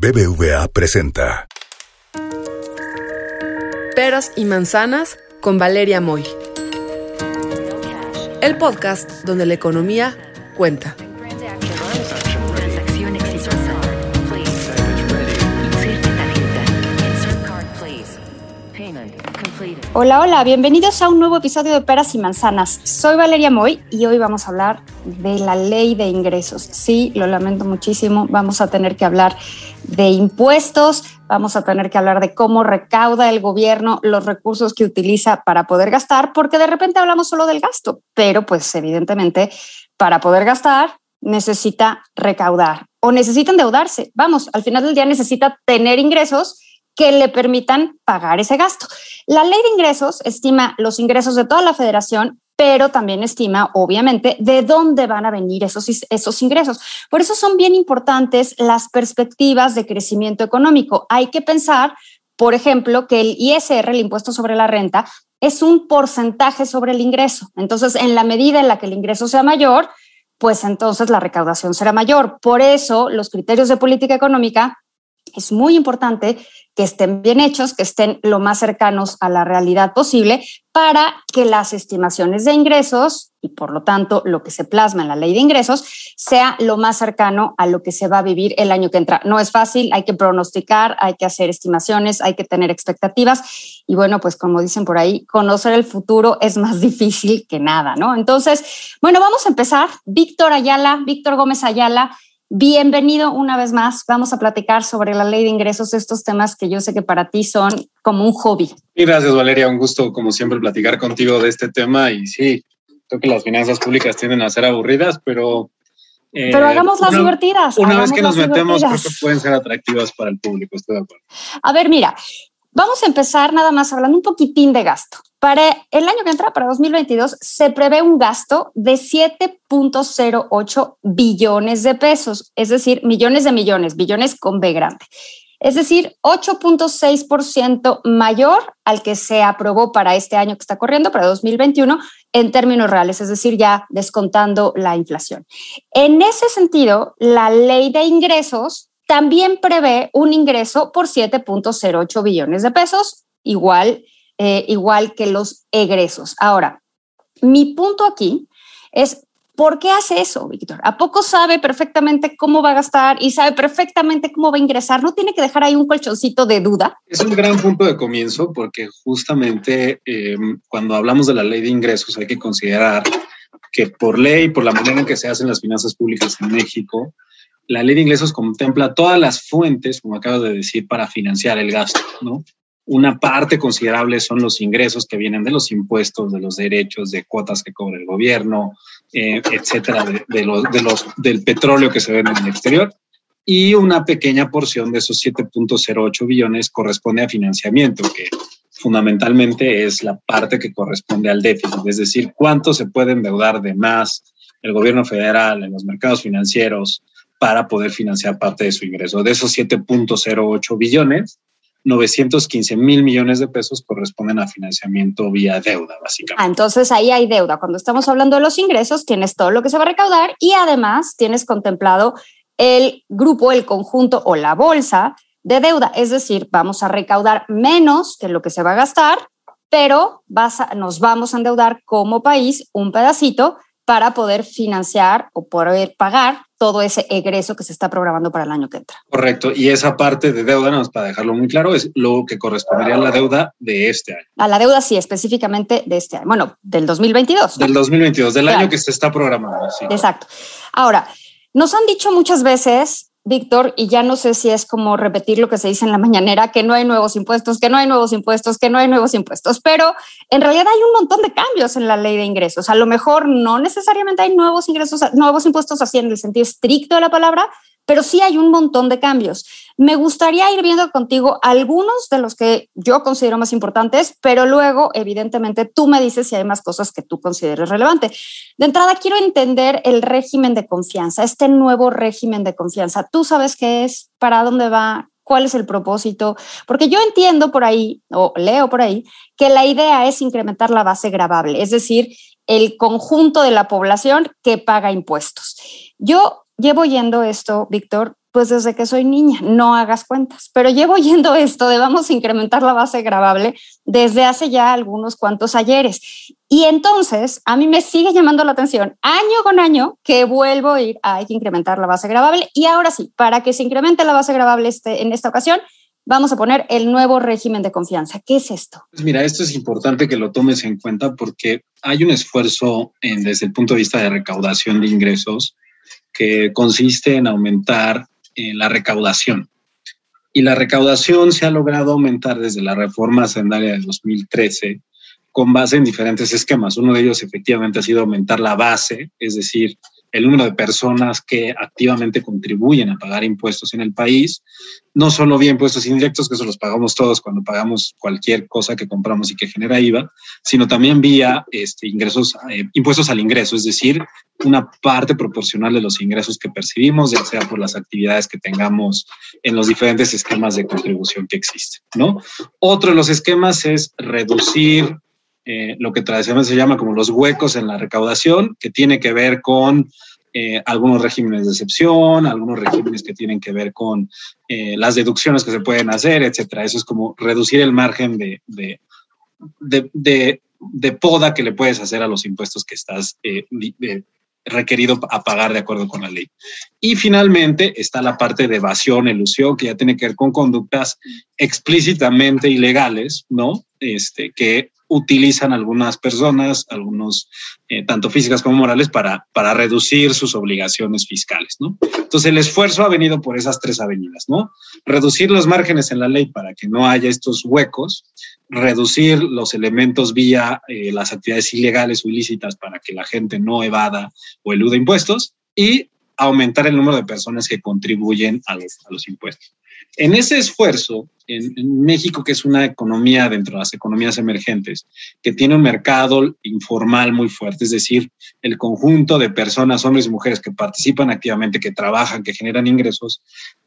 BBVA presenta Peras y manzanas con Valeria Moy. El podcast donde la economía cuenta. Hola, hola, bienvenidos a un nuevo episodio de Peras y Manzanas. Soy Valeria Moy y hoy vamos a hablar de la ley de ingresos. Sí, lo lamento muchísimo, vamos a tener que hablar de impuestos, vamos a tener que hablar de cómo recauda el gobierno los recursos que utiliza para poder gastar, porque de repente hablamos solo del gasto, pero pues evidentemente para poder gastar necesita recaudar o necesita endeudarse. Vamos, al final del día necesita tener ingresos que le permitan pagar ese gasto. La ley de ingresos estima los ingresos de toda la federación, pero también estima, obviamente, de dónde van a venir esos, esos ingresos. Por eso son bien importantes las perspectivas de crecimiento económico. Hay que pensar, por ejemplo, que el ISR, el impuesto sobre la renta, es un porcentaje sobre el ingreso. Entonces, en la medida en la que el ingreso sea mayor, pues entonces la recaudación será mayor. Por eso, los criterios de política económica es muy importante que estén bien hechos, que estén lo más cercanos a la realidad posible para que las estimaciones de ingresos y por lo tanto lo que se plasma en la ley de ingresos sea lo más cercano a lo que se va a vivir el año que entra. No es fácil, hay que pronosticar, hay que hacer estimaciones, hay que tener expectativas y bueno, pues como dicen por ahí, conocer el futuro es más difícil que nada, ¿no? Entonces, bueno, vamos a empezar. Víctor Ayala, Víctor Gómez Ayala Bienvenido una vez más. Vamos a platicar sobre la ley de ingresos, estos temas que yo sé que para ti son como un hobby. Y gracias, Valeria. Un gusto, como siempre, platicar contigo de este tema. Y sí, creo que las finanzas públicas tienden a ser aburridas, pero. Eh, pero hagamos las divertidas. Una vez que nos metemos, creo que pueden ser atractivas para el público. Estoy de acuerdo. A ver, mira, vamos a empezar nada más hablando un poquitín de gasto. Para el año que entra, para 2022, se prevé un gasto de 7.08 billones de pesos, es decir, millones de millones, billones con B grande. Es decir, 8.6% mayor al que se aprobó para este año que está corriendo, para 2021, en términos reales, es decir, ya descontando la inflación. En ese sentido, la ley de ingresos también prevé un ingreso por 7.08 billones de pesos, igual eh, igual que los egresos. Ahora, mi punto aquí es, ¿por qué hace eso, Víctor? ¿A poco sabe perfectamente cómo va a gastar y sabe perfectamente cómo va a ingresar? ¿No tiene que dejar ahí un colchoncito de duda? Es un gran punto de comienzo porque justamente em, cuando hablamos de la ley de ingresos hay que considerar que por ley, por la manera en que se hacen las finanzas públicas en México, la ley de ingresos contempla todas las fuentes, como acabas de decir, para financiar el gasto, ¿no? Una parte considerable son los ingresos que vienen de los impuestos, de los derechos, de cuotas que cobra el gobierno, eh, etcétera, de, los, de los, del petróleo que se vende en el exterior. Y una pequeña porción de esos 7.08 billones corresponde a financiamiento, que fundamentalmente es la parte que corresponde al déficit, es decir, cuánto se puede endeudar de más el gobierno federal en los mercados financieros para poder financiar parte de su ingreso. De esos 7.08 billones, 915 mil millones de pesos corresponden a financiamiento vía deuda, básicamente. Ah, entonces ahí hay deuda. Cuando estamos hablando de los ingresos, tienes todo lo que se va a recaudar y además tienes contemplado el grupo, el conjunto o la bolsa de deuda. Es decir, vamos a recaudar menos que lo que se va a gastar, pero nos vamos a endeudar como país un pedacito para poder financiar o poder pagar todo ese egreso que se está programando para el año que entra. Correcto. Y esa parte de deuda, no, para dejarlo muy claro, es lo que correspondería a la deuda de este año. A la deuda, sí, específicamente de este año. Bueno, del 2022. Del 2022, del año que se está programando. Sí. Exacto. Ahora, nos han dicho muchas veces Víctor, y ya no sé si es como repetir lo que se dice en la mañanera, que no hay nuevos impuestos, que no hay nuevos impuestos, que no hay nuevos impuestos, pero en realidad hay un montón de cambios en la ley de ingresos. A lo mejor no necesariamente hay nuevos ingresos, nuevos impuestos así en el sentido estricto de la palabra, pero sí hay un montón de cambios. Me gustaría ir viendo contigo algunos de los que yo considero más importantes, pero luego, evidentemente, tú me dices si hay más cosas que tú consideres relevante. De entrada, quiero entender el régimen de confianza, este nuevo régimen de confianza. ¿Tú sabes qué es? ¿Para dónde va? ¿Cuál es el propósito? Porque yo entiendo por ahí, o leo por ahí, que la idea es incrementar la base gravable, es decir, el conjunto de la población que paga impuestos. Yo llevo oyendo esto, Víctor, pues desde que soy niña, no hagas cuentas, pero llevo oyendo esto de vamos a incrementar la base grabable desde hace ya algunos cuantos ayeres. Y entonces a mí me sigue llamando la atención año con año que vuelvo a ir, hay que incrementar la base grabable. Y ahora sí, para que se incremente la base grabable este, en esta ocasión, vamos a poner el nuevo régimen de confianza. ¿Qué es esto? Pues mira, esto es importante que lo tomes en cuenta porque hay un esfuerzo en, desde el punto de vista de recaudación de ingresos que consiste en aumentar eh, la recaudación. Y la recaudación se ha logrado aumentar desde la reforma hacendaria de 2013 con base en diferentes esquemas. Uno de ellos efectivamente ha sido aumentar la base, es decir, el número de personas que activamente contribuyen a pagar impuestos en el país, no solo vía impuestos indirectos, que eso los pagamos todos cuando pagamos cualquier cosa que compramos y que genera IVA, sino también vía este, ingresos, eh, impuestos al ingreso, es decir, una parte proporcional de los ingresos que percibimos, ya sea por las actividades que tengamos en los diferentes esquemas de contribución que existen, ¿no? Otro de los esquemas es reducir eh, lo que tradicionalmente se llama como los huecos en la recaudación, que tiene que ver con eh, algunos regímenes de excepción, algunos regímenes que tienen que ver con eh, las deducciones que se pueden hacer, etcétera. Eso es como reducir el margen de, de, de, de poda que le puedes hacer a los impuestos que estás requerido a pagar de acuerdo con la ley. Y finalmente está la parte de evasión, elusión, que ya tiene que ver con conductas explícitamente ilegales, ¿no? Este, que utilizan algunas personas, algunos, eh, tanto físicas como morales, para, para reducir sus obligaciones fiscales, ¿no? Entonces, el esfuerzo ha venido por esas tres avenidas, ¿no? Reducir los márgenes en la ley para que no haya estos huecos, reducir los elementos vía eh, las actividades ilegales o ilícitas para que la gente no evada o eluda impuestos y aumentar el número de personas que contribuyen a los, impuestos. En ese esfuerzo, en, México, que es una economía dentro de las economías emergentes, que tiene un mercado informal muy fuerte, es decir, el conjunto de personas, hombres y mujeres que participan activamente, que trabajan, que generan ingresos,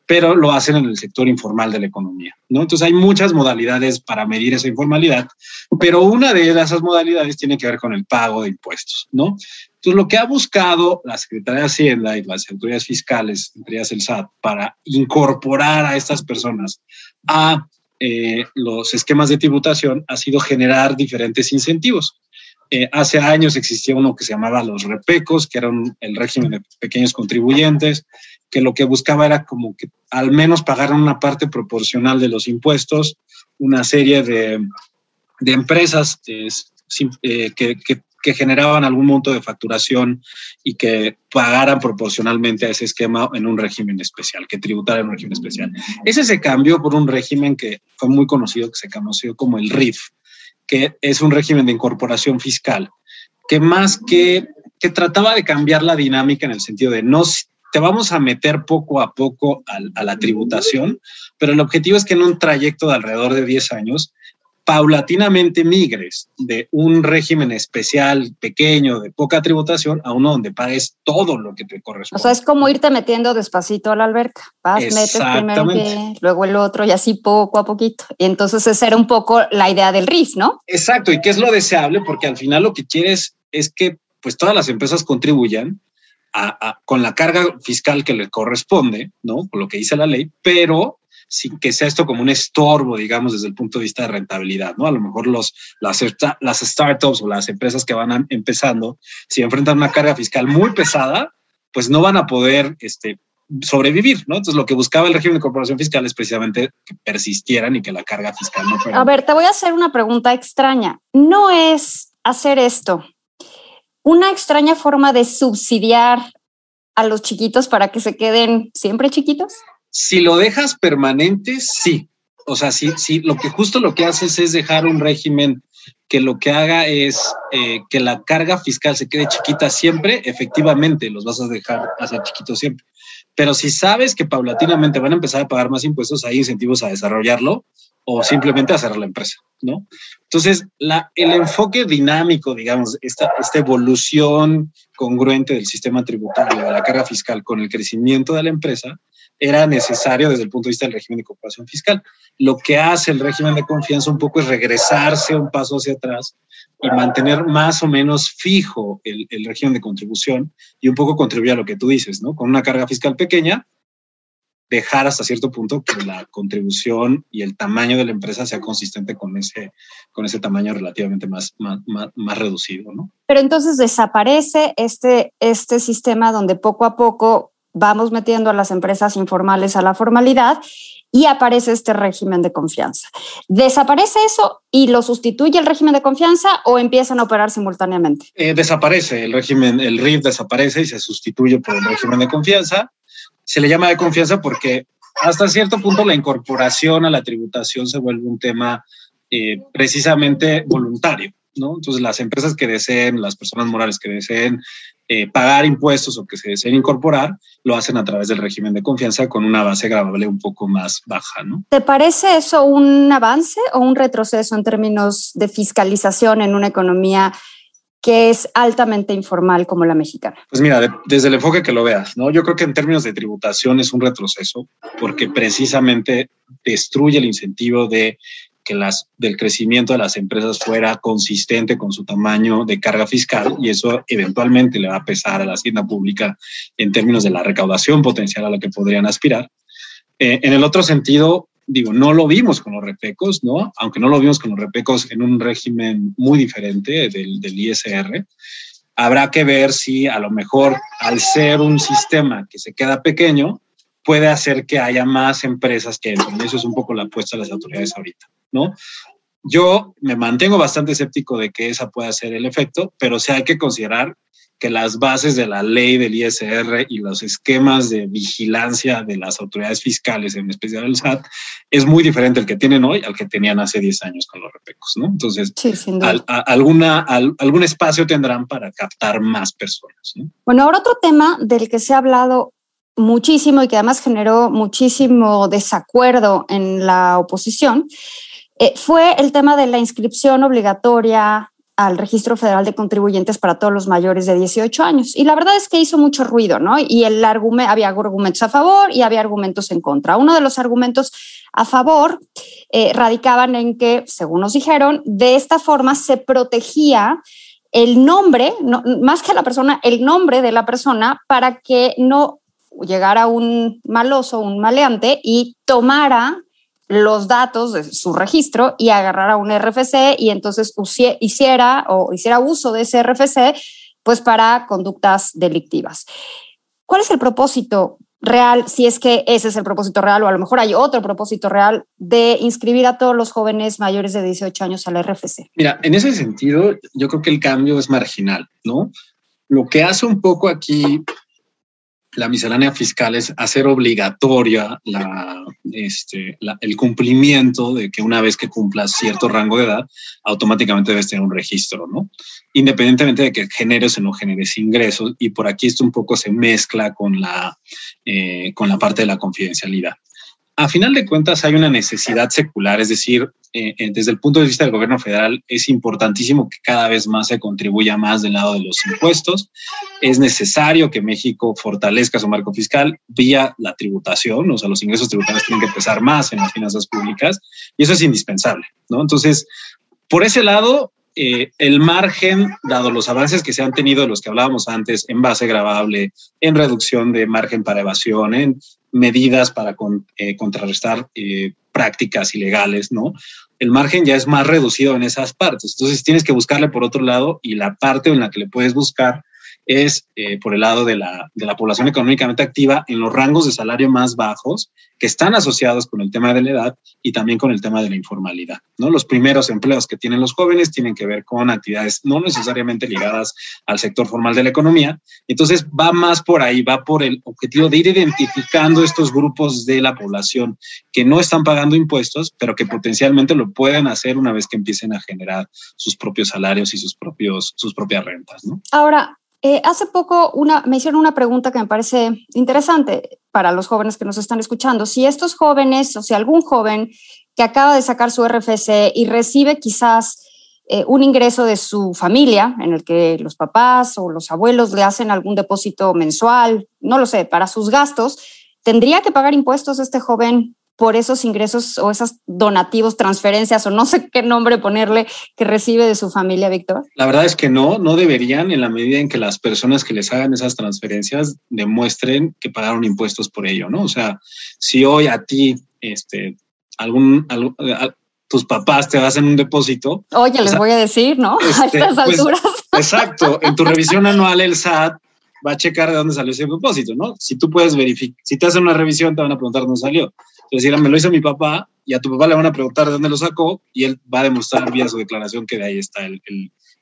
pero lo hacen en el sector informal de la economía, ¿no? Entonces hay muchas modalidades para medir esa informalidad, pero una de esas modalidades tiene que ver con el pago de impuestos, ¿no? Entonces, lo que ha buscado la Secretaría de Hacienda y las autoridades fiscales, entre ellas el SAT, para incorporar a estas personas a eh, los esquemas de tributación ha sido generar diferentes incentivos. Eh, hace años existía uno que se llamaba los repecos, que era el régimen de pequeños contribuyentes, que lo que buscaba era como que al menos pagaran una parte proporcional de los impuestos, una serie de, de empresas eh, que, que, que generaban algún monto de facturación y que pagaran proporcionalmente a ese esquema en un régimen especial, que tributaran en un régimen especial. Ese se cambió por un régimen que fue muy conocido, que se conoció como el RIF, que es un régimen de incorporación fiscal, que más que, que trataba de cambiar la dinámica en el sentido de no te vamos a meter poco a poco a, la tributación, pero el objetivo es que en un trayecto de alrededor de 10 años paulatinamente migres de un régimen especial pequeño de poca tributación a uno donde pagues todo lo que te corresponde. O sea, es como irte metiendo despacito a la alberca. Vas, metes primero un pie, luego el otro y así poco a poquito. Y entonces esa era un poco la idea del RIF, ¿no? Exacto, y que es lo deseable porque al final lo que quieres es que pues todas las empresas contribuyan con la carga fiscal que le corresponde, ¿no? Con lo que dice la ley, pero sin que sea esto como un estorbo, digamos, desde el punto de vista de rentabilidad, ¿no? A lo mejor los, las, startups o las empresas que van empezando, si enfrentan una carga fiscal muy pesada, pues no van a poder este, sobrevivir, ¿no? Entonces lo que buscaba el régimen de corporación fiscal es precisamente que persistieran y que la carga fiscal no fuera. A ver, te voy a hacer una pregunta extraña. ¿No es hacer esto una extraña forma de subsidiar a los chiquitos para que se queden siempre chiquitos? Si lo dejas permanente, sí. O sea, sí, sí, lo que justo lo que haces es dejar un régimen que lo que haga es eh, que la carga fiscal se quede chiquita siempre, efectivamente los vas a dejar hacer chiquitos siempre. Pero si sabes que paulatinamente van a empezar a pagar más impuestos, hay incentivos a desarrollarlo o simplemente a cerrar la empresa, ¿no? Entonces, el enfoque dinámico, digamos, esta, esta evolución congruente del sistema tributario, de la carga fiscal con el crecimiento de la empresa, era necesario desde el punto de vista del régimen de cooperación fiscal. Lo que hace el régimen de confianza un poco es regresarse un paso hacia atrás y mantener más o menos fijo el, régimen de contribución y un poco contribuir a lo que tú dices, ¿no? Con una carga fiscal pequeña, dejar hasta cierto punto que la contribución y el tamaño de la empresa sea consistente con ese, con ese tamaño relativamente más, más, más, reducido. ¿no? Pero entonces desaparece este, este sistema donde poco a poco vamos metiendo a las empresas informales a la formalidad y aparece este régimen de confianza. ¿Desaparece eso y lo sustituye el régimen de confianza o empiezan a operar simultáneamente? Eh, desaparece el régimen, el RIF desaparece y se sustituye por el régimen de confianza. Se le llama de confianza porque hasta cierto punto la incorporación a la tributación se vuelve un tema eh, precisamente voluntario. ¿no? Entonces, las empresas que deseen, las personas morales que deseen eh, pagar impuestos o que se deseen incorporar, lo hacen a través del régimen de confianza con una base grabable un poco más baja. ¿no? ¿Te parece eso un avance o un retroceso en términos de fiscalización en una economía que es altamente informal como la mexicana? Pues mira, desde el enfoque que lo veas, ¿no? Yo creo que en términos de tributación es un retroceso porque precisamente destruye el incentivo de que las, del crecimiento de las empresas fuera consistente con su tamaño de carga fiscal y eso eventualmente le va a pesar a la hacienda pública en términos de la recaudación potencial a la que podrían aspirar. Eh, en el otro sentido, digo, no lo vimos con los repecos, ¿no? Aunque no lo vimos con los repecos en un régimen muy diferente del, del ISR, habrá que ver si a lo mejor al ser un sistema que se queda pequeño, puede hacer que haya más empresas que entren. Eso es un poco la apuesta de las autoridades ahorita. ¿no? Yo me mantengo bastante escéptico de que esa pueda ser el efecto, pero sí hay que considerar que las bases de la ley del ISR y los esquemas de vigilancia de las autoridades fiscales, en especial el SAT, es muy diferente el que tienen hoy al que tenían hace 10 años con los repecos, ¿no? Entonces, alguna, algún espacio tendrán para captar más personas. Bueno, ahora otro tema del que se ha hablado muchísimo y que además generó muchísimo desacuerdo en la oposición eh, fue el tema de la inscripción obligatoria al Registro Federal de Contribuyentes para todos los mayores de 18 años. Y la verdad es que hizo mucho ruido, ¿no? Y el había argumentos a favor y había argumentos en contra. Uno de los argumentos a favor eh, radicaban en que, según nos dijeron, de esta forma se protegía el nombre, más que la persona, el nombre de la persona para que no llegara un maloso, un maleante y tomara los datos de su registro y agarrara un RFC y entonces hiciera o hiciera uso de ese RFC pues para conductas delictivas. ¿Cuál es el propósito real, si es que ese es el propósito real o a lo mejor hay otro propósito real de inscribir a todos los jóvenes mayores de 18 años al RFC? Mira, en ese sentido, yo creo que el cambio es marginal, ¿no? Lo que hace un poco aquí la miscelánea fiscal es hacer obligatoria este, el cumplimiento de que una vez que cumplas cierto rango de edad, automáticamente debes tener un registro, ¿no? Independientemente de que generes o no generes ingresos, y por aquí esto un poco se mezcla con la, eh, con la parte de la confidencialidad a final de cuentas hay una necesidad secular, es decir, eh, eh, desde el punto de vista del gobierno federal es importantísimo que cada vez más se contribuya más del lado de los impuestos. Es necesario que México fortalezca su marco fiscal vía la tributación, o sea, los ingresos tributarios tienen que pesar más en las finanzas públicas y eso es indispensable, ¿no? Entonces, por ese lado, eh, el margen, dado los avances que se han tenido, los que hablábamos antes, en base grabable, en reducción de margen para evasión, en medidas para eh, contrarrestar eh, prácticas ilegales, ¿no? El margen ya es más reducido en esas partes. Entonces tienes que buscarle por otro lado y la parte en la que le puedes buscar es eh, por el lado de la, de la, población económicamente activa en los rangos de salario más bajos que están asociados con el tema de la edad y también con el tema de la informalidad. ¿no? Los primeros empleos que tienen los jóvenes tienen que ver con actividades no necesariamente ligadas al sector formal de la economía. Entonces va más por ahí, va por el objetivo de ir identificando estos grupos de la población que no están pagando impuestos, pero que potencialmente lo pueden hacer una vez que empiecen a generar sus propios salarios y sus, propios, sus propias rentas. ¿no? Ahora, eh, hace poco me hicieron una pregunta que me parece interesante para los jóvenes que nos están escuchando. Si estos jóvenes, o si algún joven que acaba de sacar su RFC y recibe quizás eh, un ingreso de su familia, en el que los papás o los abuelos le hacen algún depósito mensual, no lo sé, para sus gastos, ¿tendría que pagar impuestos este joven por esos ingresos o esos donativos, transferencias o no sé qué nombre ponerle que recibe de su familia, Víctor? La verdad es que no, no deberían en la medida en que las personas que les hagan esas transferencias demuestren que pagaron impuestos por ello, ¿no? O sea, si hoy a ti, este, algún, tus papás te hacen un depósito. Oye, les voy a decir, ¿no? a este, estas pues, alturas. exacto. En tu revisión anual, el SAT va a checar de dónde salió ese depósito, ¿no? Si tú puedes verificar, si te hacen una revisión, te van a preguntar dónde salió. Entonces, me lo hizo mi papá y a tu papá le van a preguntar de dónde lo sacó y él va a demostrar vía su declaración que de ahí está el,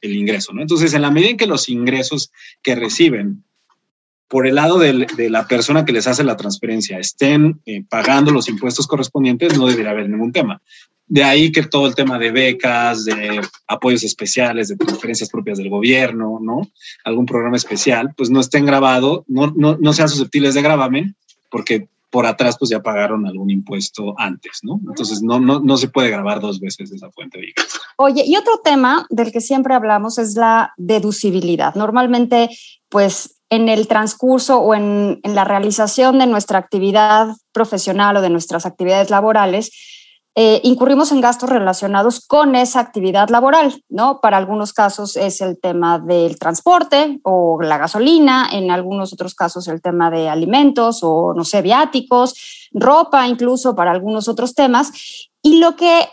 el, ingreso, ¿no? Entonces, en la medida en que los ingresos que reciben por el lado de, de la persona que les hace la transferencia estén eh, pagando los impuestos correspondientes, no debería haber ningún tema. De ahí que todo el tema de becas, de apoyos especiales, de transferencias propias del gobierno, ¿no? Algún programa especial, pues no estén grabados, no, no, no sean susceptibles de gravamen, porque por atrás pues ya pagaron algún impuesto antes, ¿no? Entonces no, no, no se puede grabar dos veces esa fuente de ingresos. Oye, y otro tema del que siempre hablamos es la deducibilidad. Normalmente, pues en el transcurso o en, en la realización de nuestra actividad profesional o de nuestras actividades laborales, eh, incurrimos en gastos relacionados con esa actividad laboral, ¿no? Para algunos casos es el tema del transporte o la gasolina, en algunos otros casos el tema de alimentos o, no sé, viáticos, ropa incluso para algunos otros temas. Y lo que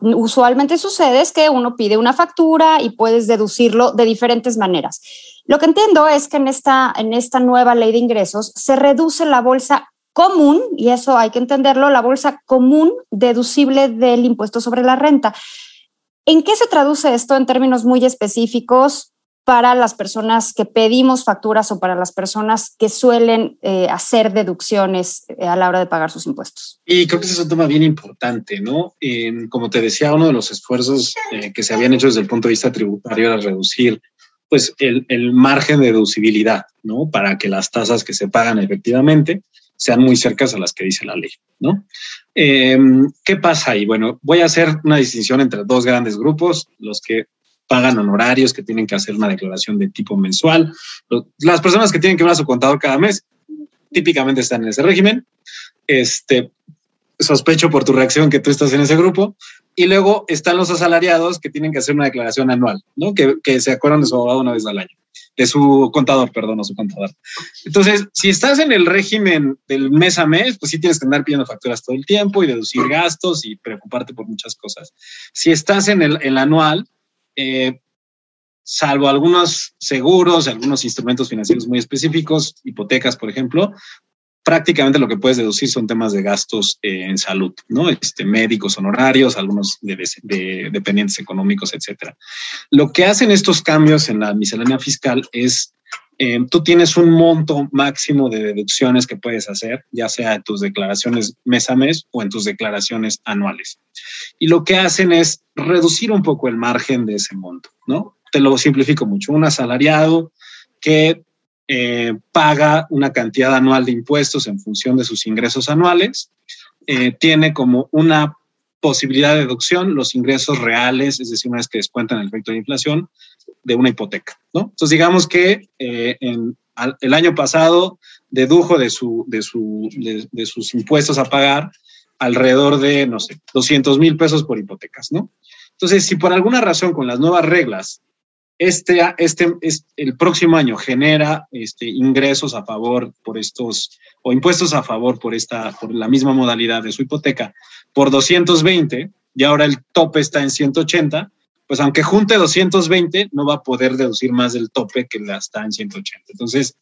usualmente sucede es que uno pide una factura y puedes deducirlo de diferentes maneras. Lo que entiendo es que en esta, en esta nueva ley de ingresos se reduce la bolsa común, y eso hay que entenderlo, la bolsa común deducible del impuesto sobre la renta. ¿En qué se traduce esto en términos muy específicos para las personas que pedimos facturas o para las personas que suelen eh, hacer deducciones eh, a la hora de pagar sus impuestos? Y creo que ese es un tema bien importante, ¿no? como te decía, uno de los esfuerzos eh, que se habían hecho desde el punto de vista tributario era reducir pues el, el margen de deducibilidad, ¿no? Para que las tasas que se pagan efectivamente sean muy cercas a las que dice la ley, ¿no? Em, ¿Qué pasa ahí? Bueno, voy a hacer una distinción entre dos grandes grupos, los que pagan honorarios, que tienen que hacer una declaración de tipo mensual, las personas que tienen que ver a su contador cada mes, típicamente están en ese régimen. Este, sospecho por tu reacción que tú estás en ese grupo. Y luego están los asalariados que tienen que hacer una declaración anual, ¿no? Que, que se acuerdan de su abogado una vez al año de su contador, perdón, o su contador. Entonces, si estás en el régimen del mes a mes, pues sí tienes que andar pidiendo facturas todo el tiempo y deducir gastos y preocuparte por muchas cosas. Si estás en el, anual, eh, salvo algunos seguros, algunos instrumentos financieros muy específicos, hipotecas, por ejemplo, prácticamente lo que puedes deducir son temas de gastos eh, en salud, ¿no? Este, médicos, honorarios, algunos de, dependientes económicos, etcétera. Lo que hacen estos cambios en la miscelánea fiscal es eh, tú tienes un monto máximo de deducciones que puedes hacer, ya sea en tus declaraciones mes a mes o en tus declaraciones anuales. Y lo que hacen es reducir un poco el margen de ese monto, ¿no? Te lo simplifico mucho. Un asalariado que eh, paga una cantidad anual de impuestos en función de sus ingresos anuales, eh, tiene como una posibilidad de deducción los ingresos reales, es decir, una vez que descuentan el efecto de inflación, de una hipoteca. ¿no? Entonces, digamos que eh, en, el año pasado dedujo de, su, de, su, de, sus impuestos a pagar alrededor de, no sé, 200 mil pesos por hipotecas, ¿no? Entonces, si por alguna razón con las nuevas reglas este, este, el próximo año genera este, ingresos a favor por estos, o impuestos a favor por, esta, por la misma modalidad de su hipoteca, por 220, y ahora el tope está en 180, pues aunque junte 220, no va a poder deducir más del tope que la está en 180. Entonces,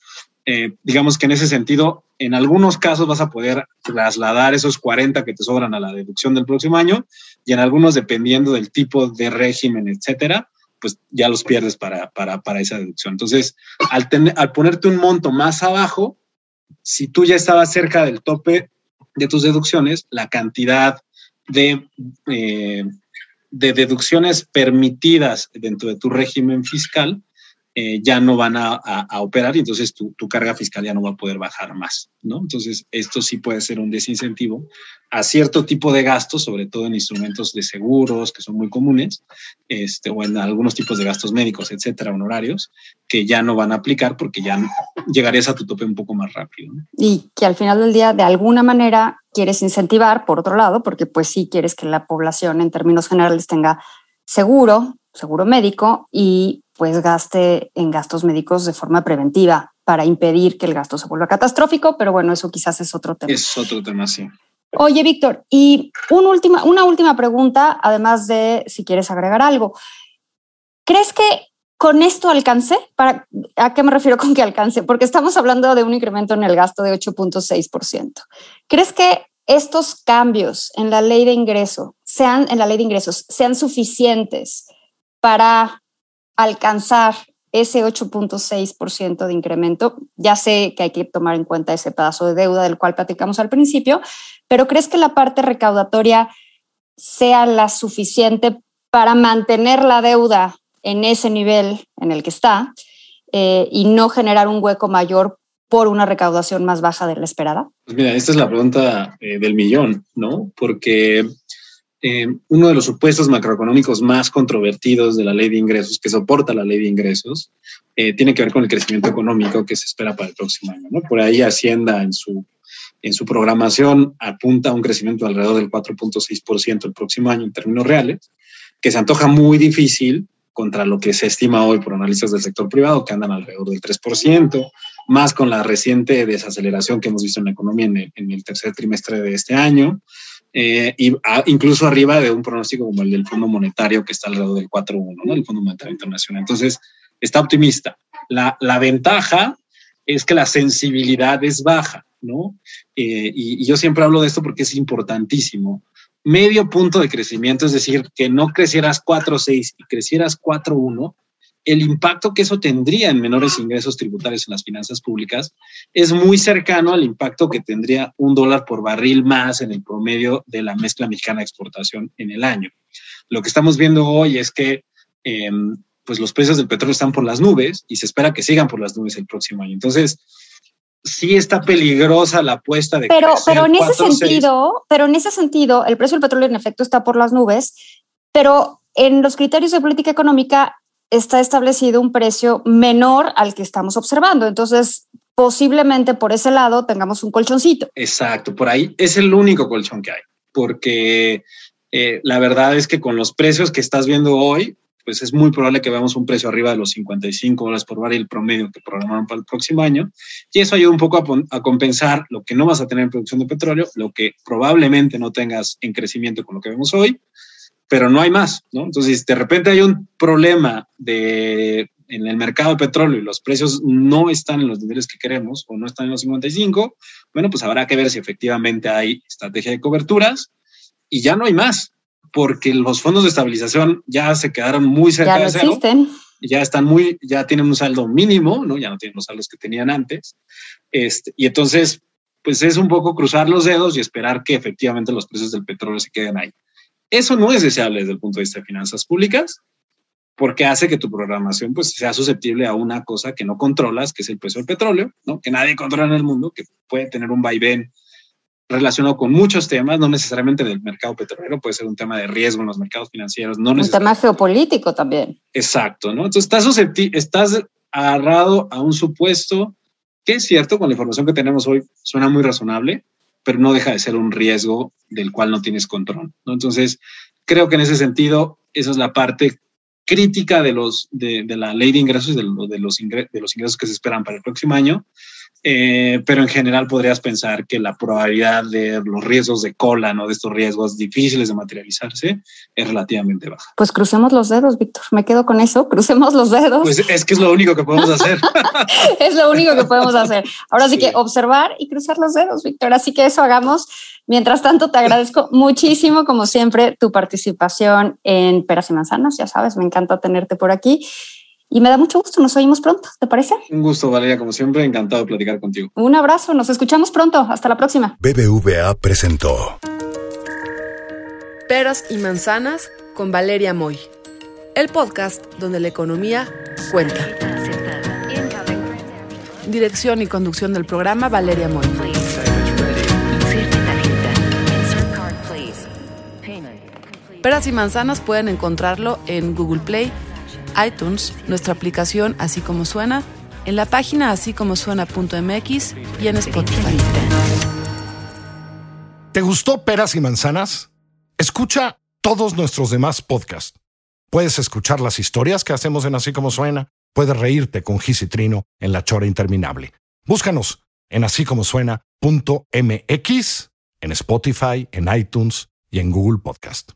eh, digamos que en ese sentido, en algunos casos vas a poder trasladar esos 40 que te sobran a la deducción del próximo año, y en algunos, dependiendo del tipo de régimen, etcétera, pues ya los pierdes para, para, para esa deducción. Entonces, al, al ponerte un monto más abajo, si tú ya estabas cerca del tope de tus deducciones, la cantidad de, eh, de deducciones permitidas dentro de tu régimen fiscal eh, ya no van a, operar y entonces tu, carga fiscal ya no va a poder bajar más, ¿no? Entonces, esto sí puede ser un desincentivo a cierto tipo de gastos, sobre todo en instrumentos de seguros, que son muy comunes, este, o en algunos tipos de gastos médicos, etcétera, honorarios, que ya no van a aplicar porque ya llegarías a tu tope un poco más rápido. Y que al final del día, de alguna manera, quieres incentivar, por otro lado, porque pues sí quieres que la población en términos generales tenga seguro, seguro médico y pues gaste en gastos médicos de forma preventiva para impedir que el gasto se vuelva catastrófico, pero bueno, eso quizás es otro tema. Es otro tema, sí. Oye, Víctor, y una última, una última pregunta, además de si quieres agregar algo. ¿Crees que con esto alcance? Para, ¿A qué me refiero con que alcance? Porque estamos hablando de un incremento en el gasto de 8.6%. ¿Crees que estos cambios en la ley de ingreso sean en la ley de ingresos sean suficientes para alcanzar ese 8.6% de incremento. Ya sé que hay que tomar en cuenta ese pedazo de deuda del cual platicamos al principio, pero ¿crees que la parte recaudatoria sea la suficiente para mantener la deuda en ese nivel en el que está eh, y no generar un hueco mayor por una recaudación más baja de la esperada? Pues mira, esta es la pregunta eh, del millón, ¿no? Porque eh, uno de los supuestos macroeconómicos más controvertidos de la ley de ingresos, que soporta la ley de ingresos, eh, tiene que ver con el crecimiento económico que se espera para el próximo año. ¿no? Por ahí Hacienda en su, en su programación apunta a un crecimiento alrededor del 4.6% el próximo año en términos reales, que se antoja muy difícil contra lo que se estima hoy por analistas del sector privado, que andan alrededor del 3%, más con la reciente desaceleración que hemos visto en la economía en el, en el tercer trimestre de este año. Eh, y incluso arriba de un pronóstico como el del Fondo Monetario, que está alrededor del 4.1, ¿no? El Fondo Monetario Internacional. Entonces, está optimista. La, la ventaja es que la sensibilidad es baja, ¿no? Eh, y, y, yo siempre hablo de esto porque es importantísimo. Medio punto de crecimiento, es decir, que no crecieras 4.6 y crecieras 4.1, el impacto que eso tendría en menores ingresos tributarios en las finanzas públicas es muy cercano al impacto que tendría un dólar por barril más en el promedio de la mezcla mexicana de exportación en el año. Lo que estamos viendo hoy es que em, pues los precios del petróleo están por las nubes y se espera que sigan por las nubes el próximo año. Entonces, sí está peligrosa la apuesta de pero pero en ese sentido pero en ese sentido el precio del petróleo en efecto está por las nubes pero en los criterios de política económica está establecido un precio menor al que estamos observando. Entonces, posiblemente por ese lado tengamos un colchoncito. Exacto, por ahí es el único colchón que hay, porque eh, la verdad es que con los precios que estás viendo hoy, pues es muy probable que veamos un precio arriba de los 55 dólares por barril promedio que programaron para el próximo año. Y eso ayuda un poco a, compensar lo que no vas a tener en producción de petróleo, lo que probablemente no tengas en crecimiento con lo que vemos hoy, pero no hay más, ¿no? Entonces, de repente hay un problema de, en el mercado de petróleo y los precios no están en los niveles que queremos o no están en los 55, bueno, pues habrá que ver si efectivamente hay estrategia de coberturas y ya no hay más, porque los fondos de estabilización ya se quedaron muy cerca ya de cero. Existen. Ya están muy, ya tienen un saldo mínimo, ¿no? Ya no tienen los saldos que tenían antes. Este, y entonces, pues es un poco cruzar los dedos y esperar que efectivamente los precios del petróleo se queden ahí. Eso no es deseable desde el punto de vista de finanzas públicas, porque hace que tu programación pues, sea susceptible a una cosa que no controlas, que es el precio del petróleo, ¿no? que nadie controla en el mundo, que puede tener un vaivén relacionado con muchos temas, no necesariamente del mercado petrolero, puede ser un tema de riesgo en los mercados financieros. No un tema geopolítico también. Exacto, ¿no? Entonces estás, estás agarrado a un supuesto que es cierto, con la información que tenemos hoy, suena muy razonable, pero no deja de ser un riesgo del cual no tienes control. ¿no? Entonces, creo que en ese sentido, esa es la parte crítica de, los, de, de la ley de ingresos, de, de, los de los ingresos que se esperan para el próximo año, eh, pero en general podrías pensar que la probabilidad de los riesgos de cola, ¿no? de estos riesgos difíciles de materializarse, es relativamente baja. Pues crucemos los dedos, Víctor. Me quedo con eso. Crucemos los dedos. Pues es que es lo único que podemos hacer. es lo único que podemos hacer. Ahora sí. sí que observar y cruzar los dedos, Víctor. Así que eso hagamos. Mientras tanto, te agradezco muchísimo, como siempre, tu participación en Peras y Manzanas. Ya sabes, me encanta tenerte por aquí. Y me da mucho gusto, nos oímos pronto, ¿te parece? Un gusto, Valeria, como siempre, encantado de platicar contigo. Un abrazo, nos escuchamos pronto, hasta la próxima. BBVA presentó Peras y Manzanas con Valeria Moy, el podcast donde la economía cuenta. Dirección y conducción del programa Valeria Moy. Peras y manzanas pueden encontrarlo en Google Play, iTunes, nuestra aplicación Así como suena, en la página así como suena.mx y en Spotify. ¿Te gustó Peras y Manzanas? Escucha todos nuestros demás podcasts. Puedes escuchar las historias que hacemos en Así como suena. Puedes reírte con Gis y Trino en La Chora Interminable. Búscanos en así como suena.mx, en Spotify, en iTunes y en Google Podcast.